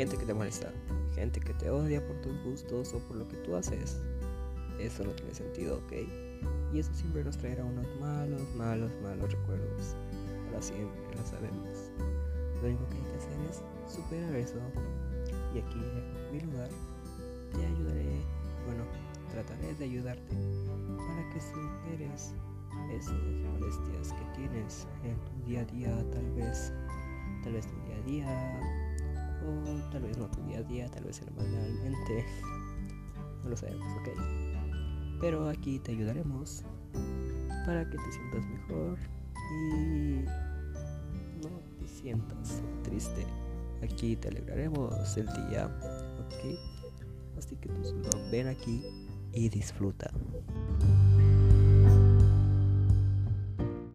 gente que te molesta, gente que te odia por tus gustos o por lo que tú haces. Eso no tiene sentido, ¿ok? Y eso siempre nos traerá unos malos, malos, malos recuerdos. Para siempre, lo sabemos. Lo único que hay que hacer es superar eso. Y aquí, en mi lugar, te ayudaré, bueno, trataré de ayudarte para que superes esas molestias que tienes en tu día a día, tal vez, tal vez tu día a día, o tal vez no tu día a día, tal vez semanalmente, no lo sabemos, ok. Pero aquí te ayudaremos para que te sientas mejor y no te sientas triste. Aquí te alegraremos el día, ok. Así que tú solo ven aquí y disfruta.